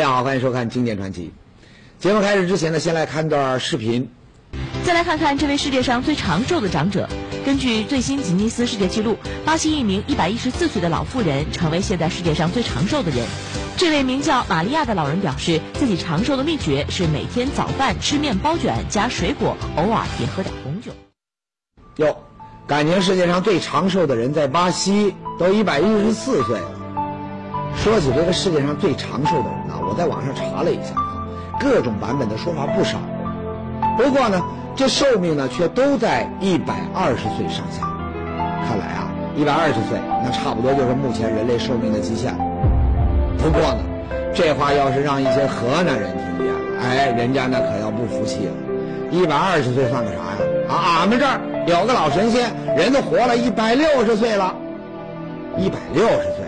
大家好，欢迎收看《经典传奇》。节目开始之前呢，先来看段视频。再来看看这位世界上最长寿的长者。根据最新吉尼斯世界纪录，巴西一名114岁的老妇人成为现在世界上最长寿的人。这位名叫玛利亚的老人表示，自己长寿的秘诀是每天早饭吃面包卷加水果，偶尔也喝点红酒。哟，感情世界上最长寿的人在巴西都114岁了。说起这个世界上最长寿的人呢，我在网上查了一下，各种版本的说法不少。不过呢，这寿命呢却都在一百二十岁上下。看来啊，一百二十岁那差不多就是目前人类寿命的极限。不过呢，这话要是让一些河南人听见了，哎，人家那可要不服气了。一百二十岁算个啥呀？啊，俺们这儿有个老神仙，人都活了一百六十岁了。一百六十岁。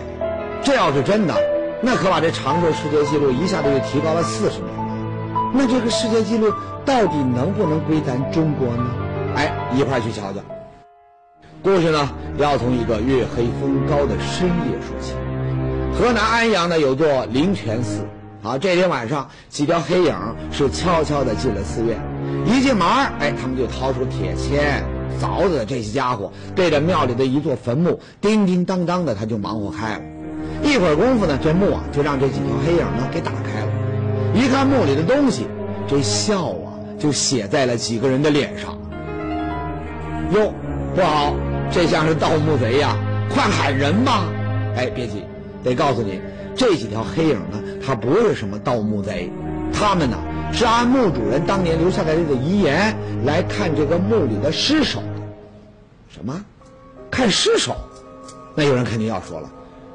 这要是真的，那可把这长寿世界纪录一下子就提高了四十年了。那这个世界纪录到底能不能归咱中国呢？哎，一块去瞧瞧。故事呢，要从一个月黑风高的深夜说起。河南安阳呢有座灵泉寺，啊，这天晚上几条黑影是悄悄地进了寺院。一进门，哎，他们就掏出铁锨、凿子这些家伙，对着庙里的一座坟墓叮叮当当的，他就忙活开了。一会儿功夫呢，这墓啊就让这几条黑影呢给打开了。一看墓里的东西，这笑啊就写在了几个人的脸上。哟，不好，这像是盗墓贼呀！快喊人吧！哎，别急，得告诉你，这几条黑影呢，他不是什么盗墓贼，他们呢是按墓主人当年留下来的遗言来看这个墓里的尸首。什么？看尸首？那有人肯定要说了，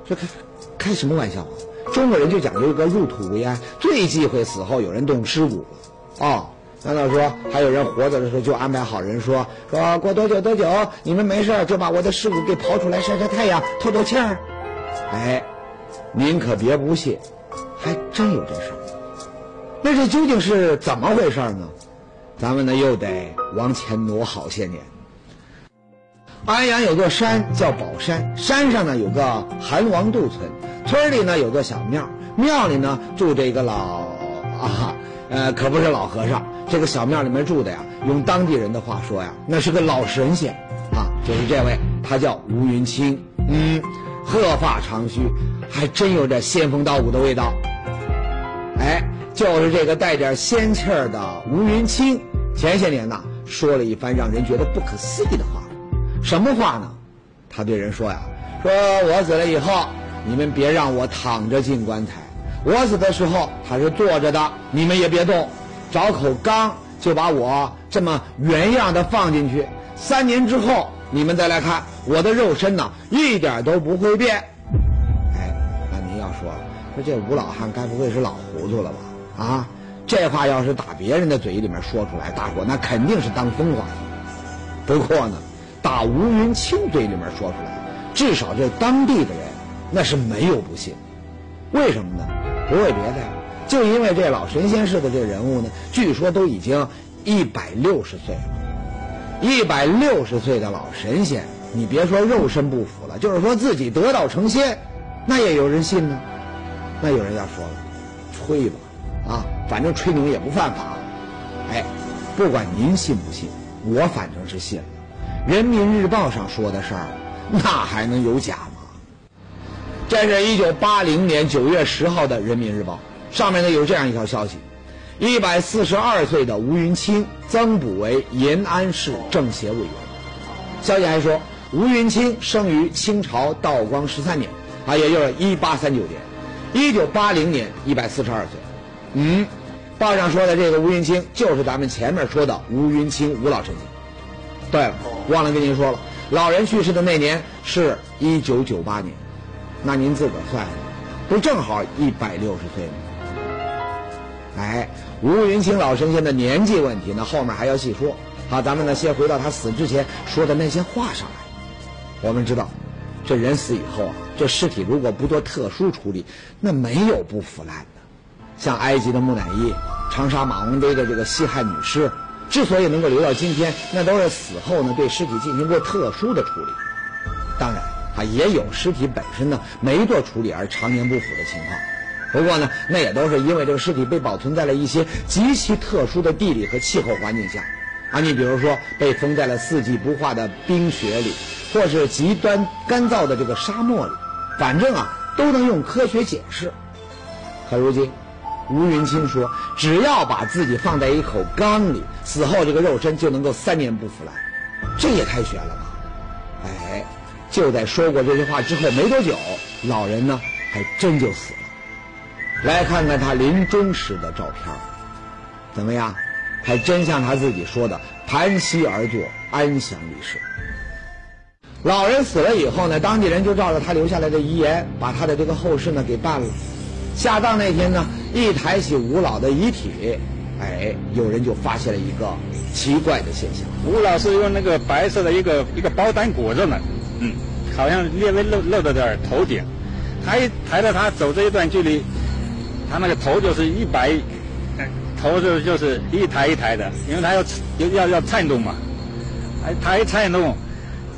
这看。开什么玩笑啊！中国人就讲究一个入土为安，最忌讳死后有人动尸骨了。哦，难道说还有人活着的时候就安排好人说说过多久多久，你们没事就把我的尸骨给刨出来晒晒太阳透透气儿？哎，您可别不信，还真有这事儿。那这究竟是怎么回事呢？咱们呢又得往前挪好些年。安阳有座山叫宝山，山上呢有个韩王渡村，村里呢有座小庙，庙里呢住着一个老啊，呃，可不是老和尚。这个小庙里面住的呀，用当地人的话说呀，那是个老神仙啊，就是这位，他叫吴云清，嗯，鹤发长须，还真有点仙风道骨的味道。哎，就是这个带点仙气儿的吴云清，前些年呐说了一番让人觉得不可思议的话。什么话呢？他对人说呀：“说我死了以后，你们别让我躺着进棺材。我死的时候他是坐着的，你们也别动。找口缸就把我这么原样的放进去。三年之后你们再来看，我的肉身呢一点都不会变。”哎，那您要说说这吴老汉该不会是老糊涂了吧？啊，这话要是打别人的嘴里面说出来，大伙那肯定是当疯话。不过呢。打吴云清嘴里面说出来，至少这当地的人那是没有不信。为什么呢？不为别的呀，就因为这老神仙似的这人物呢，据说都已经一百六十岁了。一百六十岁的老神仙，你别说肉身不腐了，就是说自己得道成仙，那也有人信呢。那有人要说了，吹吧，啊，反正吹牛也不犯法。哎，不管您信不信，我反正是信了。人民日报上说的事儿，那还能有假？这是一九八零年九月十号的人民日报，上面呢有这样一条消息：一百四十二岁的吴云清增补为延安市政协委员。消息还说，吴云清生于清朝道光十三年，啊，也就是一八三九年，一九八零年一百四十二岁。嗯，报上说的这个吴云清，就是咱们前面说的吴云清吴老神仙。对，忘了跟您说了，老人去世的那年是一九九八年，那您自个儿算，不正好一百六十岁吗？哎，吴云清老神仙的年纪问题呢，后面还要细说。好，咱们呢先回到他死之前说的那些话上来。我们知道，这人死以后啊，这尸体如果不做特殊处理，那没有不腐烂的。像埃及的木乃伊，长沙马王堆的这个西汉女尸。之所以能够留到今天，那都是死后呢对尸体进行过特殊的处理。啊，也有尸体本身呢没做处理而常年不腐的情况。不过呢，那也都是因为这个尸体被保存在了一些极其特殊的地理和气候环境下，啊，你比如说被封在了四季不化的冰雪里，或是极端干燥的这个沙漠里，反正啊，都能用科学解释。可如今，吴云清说，只要把自己放在一口缸里，死后这个肉身就能够三年不腐烂，这也太悬了吧！就在说过这些话之后没多久，老人呢还真就死了。来看看他临终时的照片，怎么样？还真像他自己说的，盘膝而坐，安详离世。老人死了以后呢，当地人就照着他留下来的遗言，把他的这个后事呢给办了。下葬那天呢，一抬起吴老的遗体，哎，有人就发现了一个奇怪的现象。吴老是用那个白色的一个一个包单裹着呢，嗯，好像略微露露着点头顶。他一抬着他走这一段距离。他那个头就是一摆，头就就是一抬一抬的，因为他要要要颤动嘛，哎，他一颤动，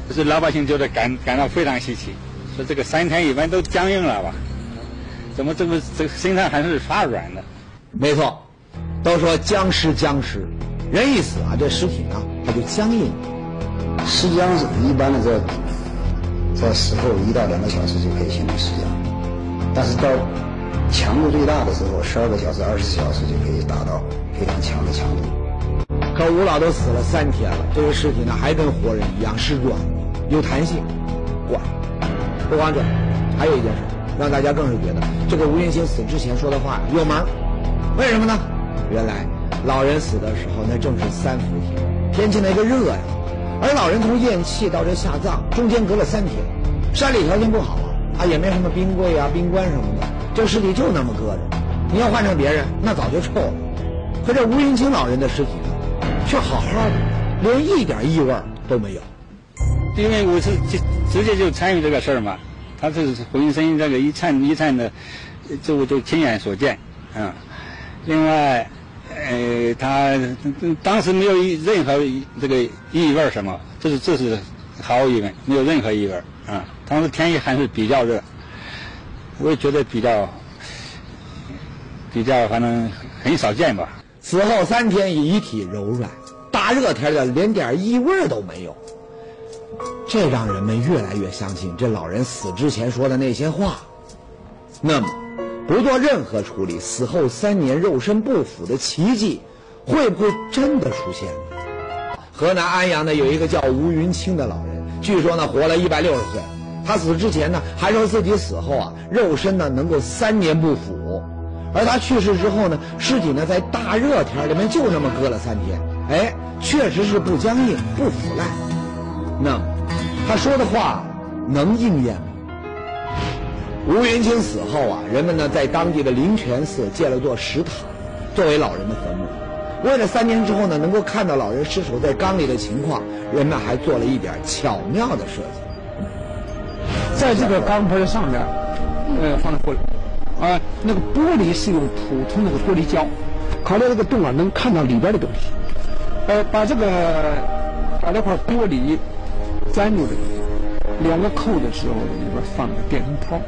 就是老百姓就得感感到非常稀奇，说这个三天一般都僵硬了吧？怎么这么这个身上还是发软的？没错，都说僵尸僵尸，人一死啊，这尸体呢它就僵硬。尸僵是一般的在在死后一到两个小时就可以形成尸僵，但是到强度最大的时候，十二个小时、二十四小时就可以达到非常强的强度。可吴老都死了三天了，这个尸体呢还跟活人一样是软，有弹性。怪，不光这，还有一件事让大家更是觉得这个吴云清死之前说的话有门为什么呢？原来老人死的时候那正是三伏天，天气那个热呀，而老人从咽气到这下葬中间隔了三天，山里条件不好啊，也没什么冰柜啊、冰棺什么的。这尸体就那么搁着，你要换成别人，那早就臭了。可这吴云清老人的尸体呢，却好好的，连一点异味都没有。因为我是直直接就参与这个事儿嘛，他是浑身这个一颤一颤的，这我就亲眼所见嗯。另外，呃，他当时没有任何这个异味什么，这是这是毫无疑问，没有任何异味啊。当时天气还是比较热。我也觉得比较比较，反正很少见吧。死后三天，遗体柔软，大热天的连点异味都没有，这让人们越来越相信这老人死之前说的那些话。那么，不做任何处理，死后三年肉身不腐的奇迹，会不会真的出现呢？河南安阳呢，有一个叫吴云清的老人，据说呢，活了一百六十岁。他死之前呢，还说自己死后啊，肉身呢能够三年不腐，而他去世之后呢，尸体呢在大热天里面就那么搁了三天，哎，确实是不僵硬、不腐烂。那，他说的话能应验吗？吴云清死后啊，人们呢在当地的灵泉寺建了座石塔，作为老人的坟墓。为了三年之后呢能够看到老人尸首在缸里的情况，人们还做了一点巧妙的设计。在这个缸盆上面，呃，放了玻璃，啊，那个玻璃是用普通那个玻璃胶，考虑这个洞啊，能看到里边的东西。呃，把这个把这块玻璃粘住这个，两个扣的时候里边放个电灯泡，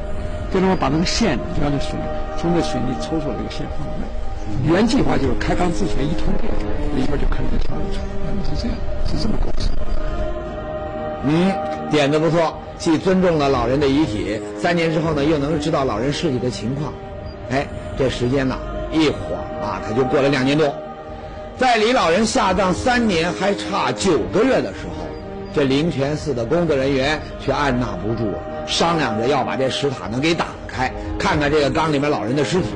电灯泡把那个线就让那水从那水里抽出来这个线放在那。原计划就是开缸之前一通电，里边就看见跳出，是这样，是这么构思。嗯，点子不错。既尊重了老人的遗体，三年之后呢，又能知道老人尸体的情况，哎，这时间呢一晃啊，他就过了两年多。在离老人下葬三年还差九个月的时候，这灵泉寺的工作人员却按捺不住了，商量着要把这石塔能给打开，看看这个缸里面老人的尸体。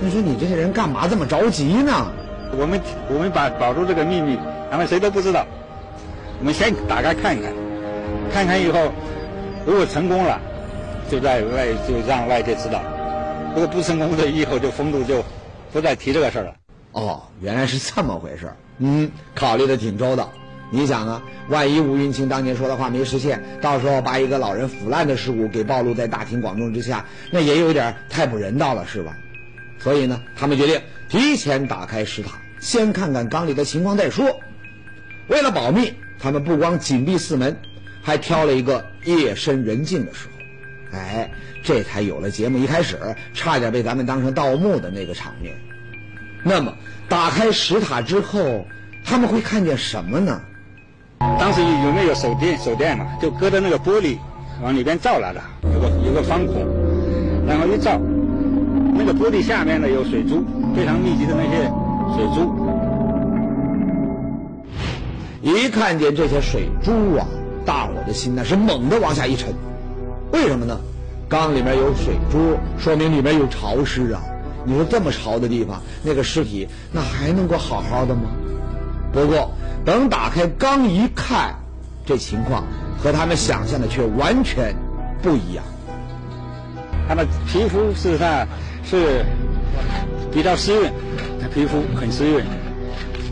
你说你这些人干嘛这么着急呢？我们我们把保住这个秘密，咱们谁都不知道。我们先打开看看，看看以后。如果成功了，就在外就让外界知道；如果不成功的，以后就封住，就不再提这个事儿了。哦，原来是这么回事儿。嗯，考虑的挺周到。你想啊，万一吴云清当年说的话没实现，到时候把一个老人腐烂的尸骨给暴露在大庭广众之下，那也有点太不人道了，是吧？所以呢，他们决定提前打开石塔，先看看缸里的情况再说。为了保密，他们不光紧闭四门。还挑了一个夜深人静的时候，哎，这才有了节目一开始差点被咱们当成盗墓的那个场面。那么，打开石塔之后，他们会看见什么呢？当时有没有手电？手电嘛，就隔着那个玻璃往里边照来了，有个有个方孔，然后一照，那个玻璃下面呢有水珠，非常密集的那些水珠。一看见这些水珠啊，大伙的心那是猛地往下一沉。为什么呢？缸里面有水珠，说明里面有潮湿啊。你说这么潮的地方，那个尸体那还能够好好的吗？不过等打开刚一看，这情况和他们想象的却完全不一样。他的皮肤事实上是比较湿润，他皮肤很湿润，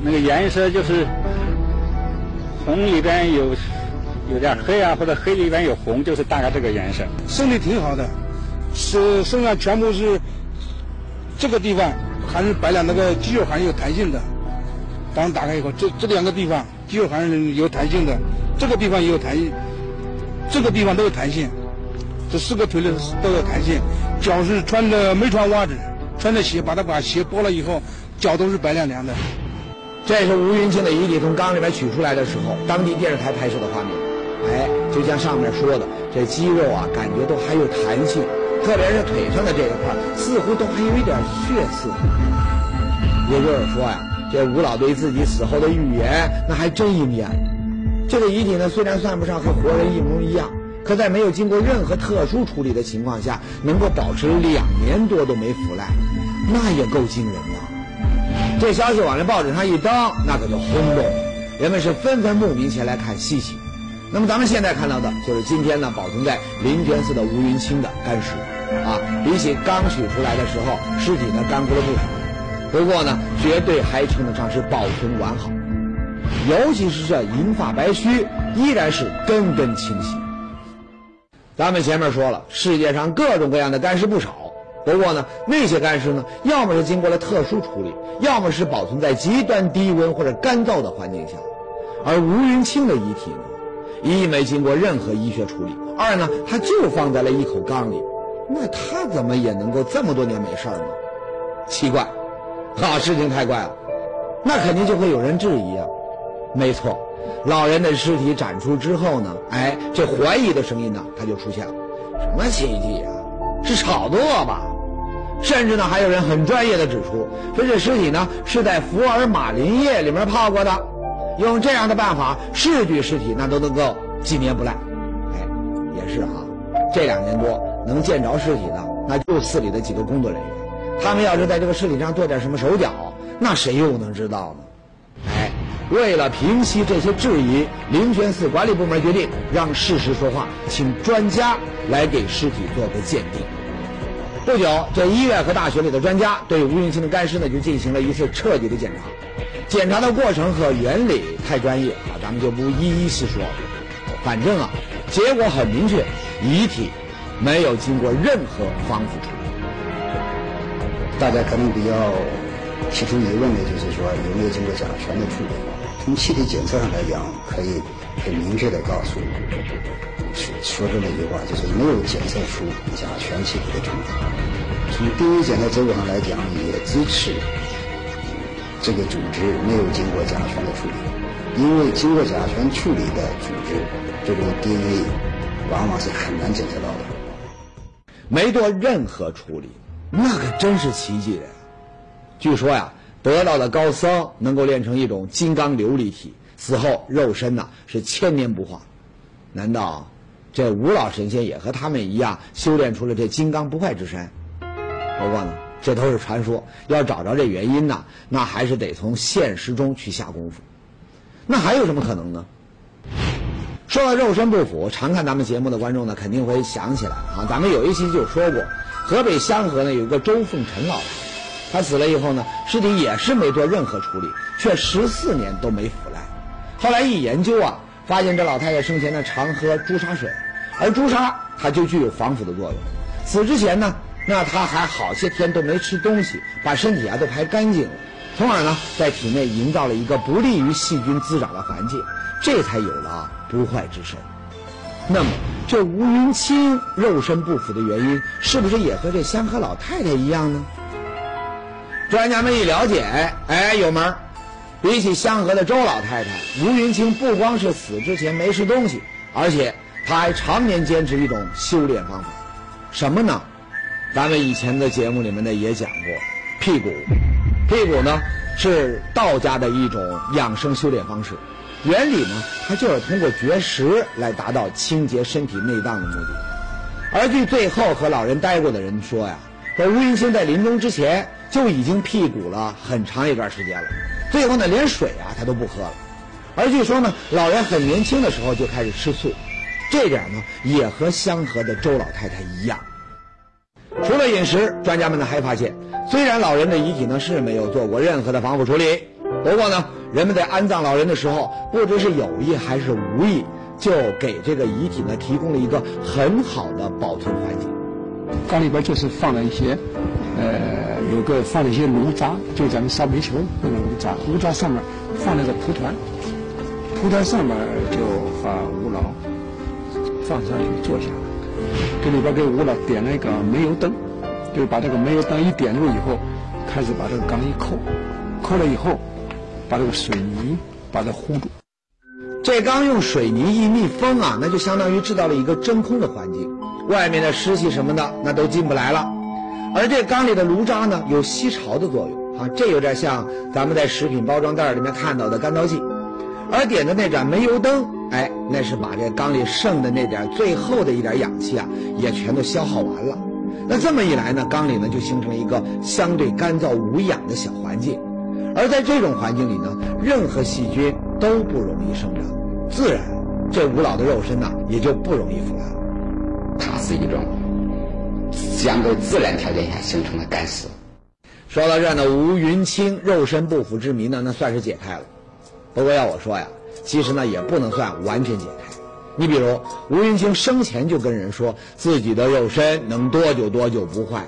那个颜色就是红里边有有点黑啊，或者黑里边有红，就是大概这个颜色。身体挺好的，是身上全部是。这个地方还是白了，那个肌肉还是有弹性的。当打开以后，这这两个地方肌肉还是有弹性的，这个地方也有弹性，这个地方都有弹性。这四个腿的都有弹性，脚是穿的没穿袜子，穿着鞋，把它把鞋剥了以后，脚都是白亮亮的。这是吴云清的遗体从缸里面取出来的时候，当地电视台拍摄的画面。哎，就像上面说的，这肌肉啊，感觉都还有弹性。特别是腿上的这一块，似乎都还有一点血色。也就是说呀，这吴老对自己死后的预言，那还真应验。这个遗体呢，虽然算不上和活人一模一样，可在没有经过任何特殊处理的情况下，能够保持两年多都没腐烂，那也够惊人的。这消息往这报纸上一登，那可就轰动了，人们是纷纷慕名前来看稀奇。那么咱们现在看到的就是今天呢保存在灵泉寺的吴云清的干尸，啊，比起刚取出来的时候，尸体呢干枯了不少，不过呢绝对还称得上是保存完好，尤其是这银发白须依然是根根清晰。咱们前面说了，世界上各种各样的干尸不少，不过呢那些干尸呢，要么是经过了特殊处理，要么是保存在极端低温或者干燥的环境下，而吴云清的遗体呢？一没经过任何医学处理，二呢，他就放在了一口缸里，那他怎么也能够这么多年没事呢？奇怪，好，事情太怪了，那肯定就会有人质疑啊。没错，老人的尸体展出之后呢，哎，这怀疑的声音呢，他就出现了，什么奇迹啊？是炒作吧？甚至呢，还有人很专业的指出，说这尸体呢是在福尔马林液里面泡过的。用这样的办法，是具尸体那都能够几年不烂。哎，也是哈，这两年多能见着尸体的，那就寺里的几个工作人员。他们要是在这个尸体上做点什么手脚，那谁又能知道呢？哎，为了平息这些质疑，灵泉寺管理部门决定让事实说话，请专家来给尸体做个鉴定。不久，这医院和大学里的专家对吴云清的干尸呢，就进行了一次彻底的检查。检查的过程和原理太专业啊，咱们就不一一细说。反正啊，结果很明确，遗体没有经过任何防腐处理。大家可能比较提出疑问的就是说，有没有经过甲醛的处理？从气体检测上来讲，可以很明确的告诉说说出那句话，就是没有检测出甲醛气体的成分。从 DNA 检测结果上来讲，也支持。这个组织没有经过甲醛的处理，因为经过甲醛处理的组织，这种 DNA 往往是很难检测到的。没做任何处理，那可真是奇迹呀！据说呀，得道的高僧能够练成一种金刚琉璃体，死后肉身呐是千年不化。难道这五老神仙也和他们一样修炼出了这金刚不坏之身？不过呢。这都是传说，要找着这原因呢，那还是得从现实中去下功夫。那还有什么可能呢？说到肉身不腐，常看咱们节目的观众呢，肯定会想起来啊，咱们有一期就说过，河北香河呢有个周凤臣老太，他死了以后呢，尸体也是没做任何处理，却十四年都没腐烂。后来一研究啊，发现这老太太生前呢常喝朱砂水，而朱砂它就具有防腐的作用。死之前呢。那他还好些天都没吃东西，把身体啊都排干净了，从而呢在体内营造了一个不利于细菌滋长的环境，这才有了不坏之身。那么这吴云清肉身不腐的原因，是不是也和这香河老太太一样呢？专家们一了解，哎，有门儿。比起香河的周老太太，吴云清不光是死之前没吃东西，而且他还常年坚持一种修炼方法，什么呢？咱们以前的节目里面呢也讲过，辟谷。辟谷呢是道家的一种养生修炼方式，原理呢它就是通过绝食来达到清洁身体内脏的目的。而据最后和老人待过的人说呀，说吴云清在临终之前就已经辟谷了很长一段时间了。最后呢，连水啊他都不喝了，而据说呢，老人很年轻的时候就开始吃素，这点呢也和香河的周老太太一样。除了饮食，专家们呢还发现，虽然老人的遗体呢是没有做过任何的防腐处理，不过呢，人们在安葬老人的时候，不知是有意还是无意，就给这个遗体呢提供了一个很好的保存环境。缸里边就是放了一些，呃。有个放了一些炉渣，就咱们烧煤球那个炉渣，炉渣上面放了个蒲团，蒲团上面就把吴老放上去坐下，这里边给吴老点了一个煤油灯，就把这个煤油灯一点着以后，开始把这个缸一扣，扣了以后，把这个水泥把它糊住。这缸用水泥一密封啊，那就相当于制造了一个真空的环境，外面的湿气什么的那都进不来了。而这缸里的炉渣呢，有吸潮的作用啊，这有点像咱们在食品包装袋里面看到的干燥剂。而点的那盏煤油灯，哎，那是把这缸里剩的那点最后的一点氧气啊，也全都消耗完了。那这么一来呢，缸里呢就形成了一个相对干燥无氧的小环境。而在这种环境里呢，任何细菌都不容易生长，自然这吴老的肉身呢也就不容易腐烂。它是一种。相对自然条件下形成的干死。说到这呢，吴云清肉身不腐之谜呢，那算是解开了。不过要我说呀，其实呢也不能算完全解开。你比如吴云清生前就跟人说自己的肉身能多久多久不坏，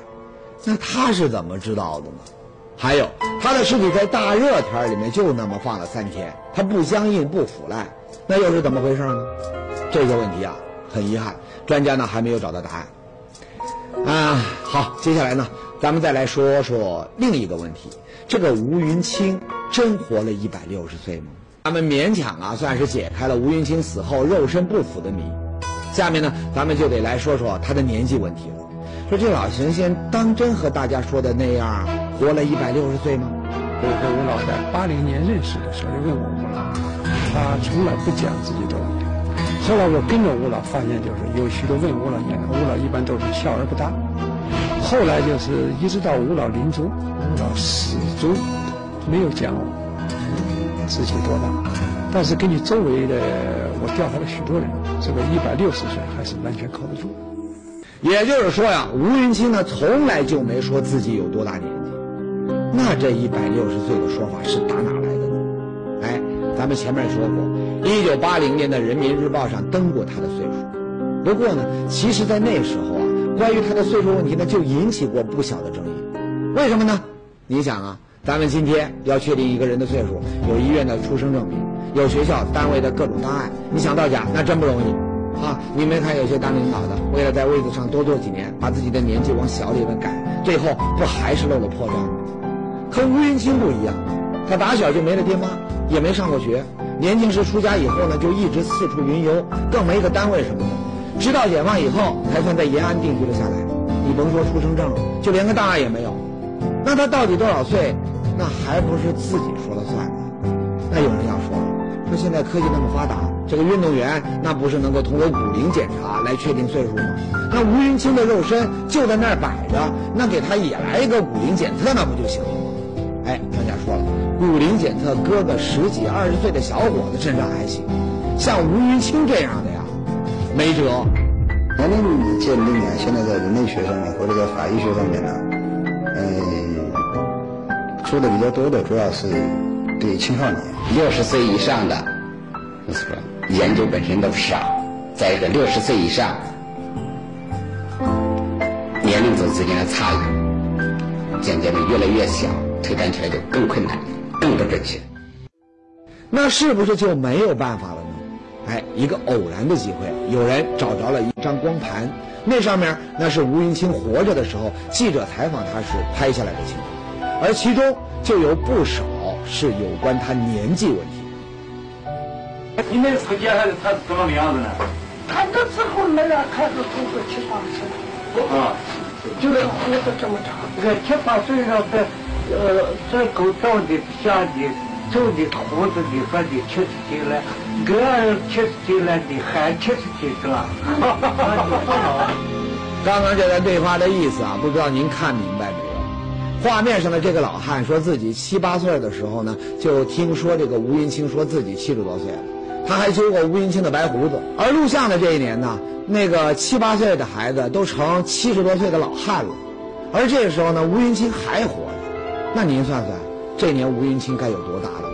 那他是怎么知道的呢？还有他的尸体在大热天里面就那么放了三天，他不僵硬不腐烂，那又是怎么回事呢？这个问题啊，很遗憾，专家呢还没有找到答案。啊，好，接下来呢，咱们再来说说另一个问题：这个吴云清真活了一百六十岁吗？咱们勉强啊，算是解开了吴云清死后肉身不腐的谜。下面呢，咱们就得来说说他的年纪问题了。说这老神仙当真和大家说的那样活了一百六十岁吗？我和吴老在八零年认识的时候就问过吴老，他从来不讲自己多少年。后来我跟着吴老，发现就是有许多问吴老年龄，吴老一般都是笑而不答。后来就是一直到吴老临终，吴老始终没有讲自己多大。但是根据周围的我调查了许多人，这个一百六十岁还是完全靠得住。也就是说呀，吴云清呢从来就没说自己有多大年纪。那这一百六十岁的说法是打哪来的呢？哎，咱们前面说过。一九八零年的《人民日报》上登过他的岁数，不过呢，其实，在那时候啊，关于他的岁数问题呢，就引起过不小的争议。为什么呢？你想啊，咱们今天要确定一个人的岁数，有医院的出生证明，有学校单位的各种档案，你想造假那真不容易啊！你没看有些当领导的，为了在位子上多做几年，把自己的年纪往小里边改，最后不还是露了破绽和？吴云清不一样，他打小就没了爹妈，也没上过学。年轻时出家以后呢，就一直四处云游，更没个单位什么的。直到解放以后，才算在延安定居了下来。你甭说出生证，就连个档案也没有。那他到底多少岁？那还不是自己说了算吗？那有人要说了，说现在科技那么发达，这个运动员那不是能够通过骨龄检查来确定岁数吗？那吴云清的肉身就在那儿摆着，那给他也来一个骨龄检测，那不就行了？哎，专家说了。骨龄检测搁个十几二十岁的小伙子身上还行，像吴云清这样的呀，没辙。年龄鉴定啊，现在在人类学上面或者在法医学上面呢，嗯，说的比较多的主要是对青少年，六十岁以上的，是吧？研究本身都少，再一个六十岁以上，年龄组之间的差异渐渐的越来越小，推断起来就更困难。更不准确，那是不是就没有办法了呢？哎，一个偶然的机会，有人找着了一张光盘，那上面那是吴云清活着的时候，记者采访他时拍下来的情况，而其中就有不少是有关他年纪问题。你那时候见他他怎么个样子呢？他那时候那样看着都是七八十，啊，就那胡子这么长。这个七八岁上的，呃，这狗长的像的，走的胡子你说你七十几了，个人七十几了你还七十几是吧？刚刚这段对话的意思啊，不知道您看明白没有？画面上的这个老汉说自己七八岁的时候呢，就听说这个吴云清说自己七十多岁了，他还揪过吴云清的白胡子。而录像的这一年呢，那个七八岁的孩子都成七十多岁的老汉了，而这个时候呢，吴云清还活。那您算算，这年吴云清该有多大了？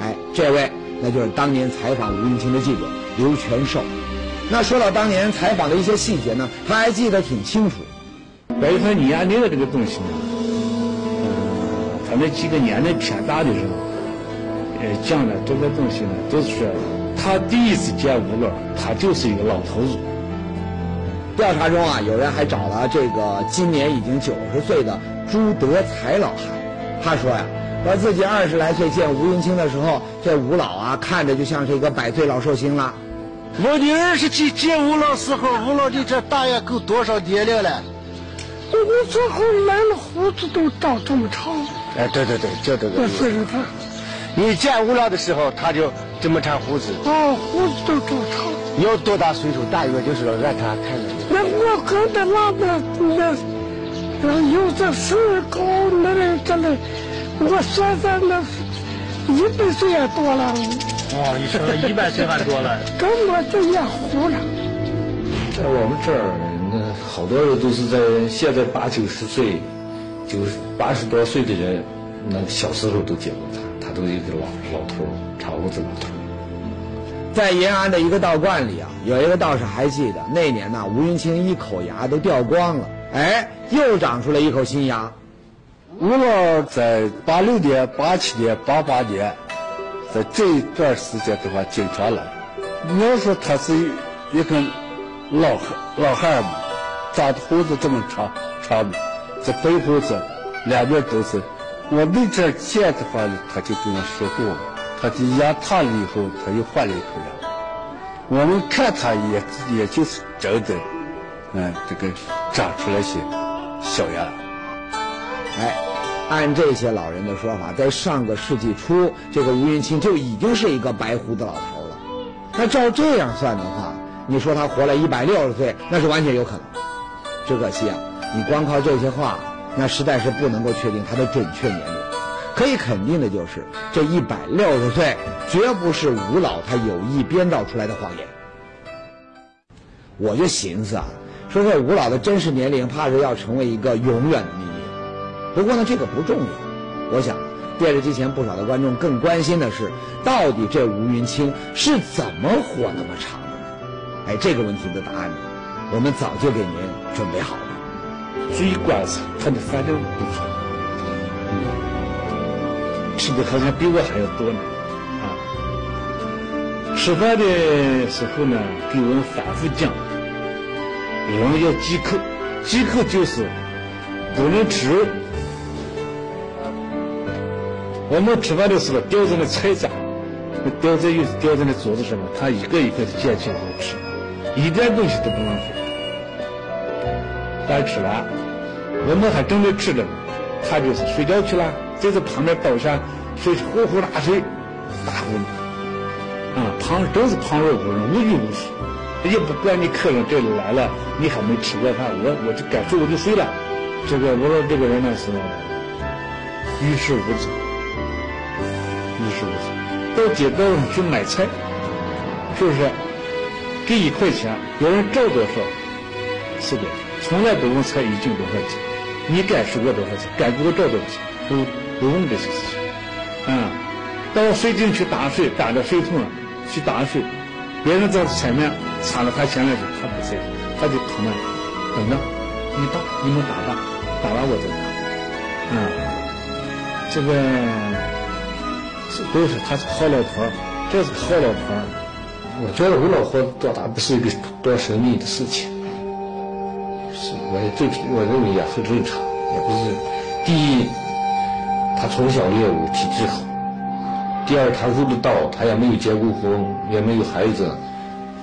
哎，这位那就是当年采访吴云清的记者刘全寿。那说到当年采访的一些细节呢，他还记得挺清楚。关于他年龄的这个东西呢，嗯，他那几个年龄偏大的时候，呃，讲的这个东西呢，都是说他第一次见吴老，他就是一个老头子。调查中啊，有人还找了这个今年已经九十岁的朱德才老汉，他说呀，说自己二十来岁见吴云清的时候，这吴老啊看着就像是一个百岁老寿星了。我的二十几见吴老时候，吴老的这大约够多少年龄了？我那时候来了胡子都长这么长，哎，对对对，这对对那岁数大，你见吴老的时候，他就这么长胡子。哦，胡子都长长。你有多大岁数？大约就是让他看着。那我跟他那个那，那有这身高那人这里，我算算那一百岁也多了，哦，你说一百岁还多了。根本就也糊了。在我们这儿，那好多人都是在现在八九十岁，就是八十多岁的人，那小时候都见过他，他都是一个老老头儿，长胡子老头儿。在延安的一个道观里啊，有一个道士还记得那年呢，吴云清一口牙都掉光了，哎，又长出来一口新牙。吴老在八六年、八七年、八八年，在这一段时间的话，经常来。你要说他是一个老汉老汉嘛，长的胡子这么长长的，这白胡子两边都是。我没这见的话，他就跟我说过，他的牙塌了以后，他又换了一口牙。我们看他也也就是真的，嗯，这个长出来些小牙。哎，按这些老人的说法，在上个世纪初，这个吴云清就已经是一个白胡子老头了。那照这样算的话，你说他活了一百六十岁，那是完全有可能。只可惜啊，你光靠这些话，那实在是不能够确定他的准确年龄。可以肯定的就是，这一百六十岁绝不是吴老他有意编造出来的谎言。我就寻思啊，说这吴老的真实年龄，怕是要成为一个永远的秘密。不过呢，这个不重要。我想，电视机前不少的观众更关心的是，到底这吴云清是怎么活那么长的呢？哎，这个问题的答案呢，我们早就给您准备好了。这一罐子，他的饭量不错，吃的好像比我还要多呢。啊，吃饭的时候呢，给我们反复讲，人要忌口，忌口就是不能吃肉。我们吃饭的时候，吊在那菜渣，那吊在又是吊在那桌子上面，他一个一个的捡起来吃，一点东西都不浪费。饭吃完，我们还正在吃着呢，他就是睡觉去了，在这旁边倒下睡呼呼大睡，打呼噜，啊，旁真是旁若无人，无拘无束，也不管你客人这里来了，你还没吃过饭，我我就该睡我就睡了。这个我说这个人呢是与世无争。于是无争，到街道上去买菜，是不是？给一块钱，别人照多少是多少，从来不问菜一斤多少钱，你该收我多少钱，该给我照多少钱，不不问这些事情。嗯，到水井去打水，打着水桶去打水，别人在前面插了他钱来他不在，他就旁边等着，你打，你们打吧，打完我再打。嗯，这个。都是他是好老头儿，这是好老头儿，我觉得我老婆多大不是一个多神秘的事情，是我也最我认为也很正常，也不是。第一，他从小练武，体质好；第二，他入了道，他也没有结过婚，也没有孩子，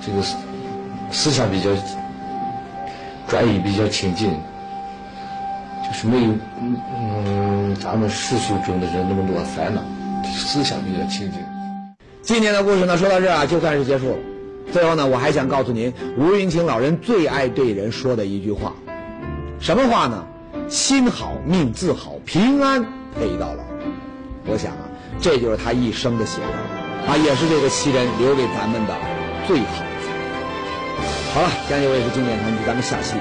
这个思思想比较转移，比较清净，就是没有嗯嗯咱们世俗中的人那么多烦恼，思想比较清净。今天的故事呢，说到这儿啊，就算是结束了。最后呢，我还想告诉您，吴云清老人最爱对人说的一句话，什么话呢？心好命自好，平安陪到老。我想啊，这就是他一生的写照，啊，也是这个奇人留给咱们的最好的。好了，将就卫视经典传奇，咱们下期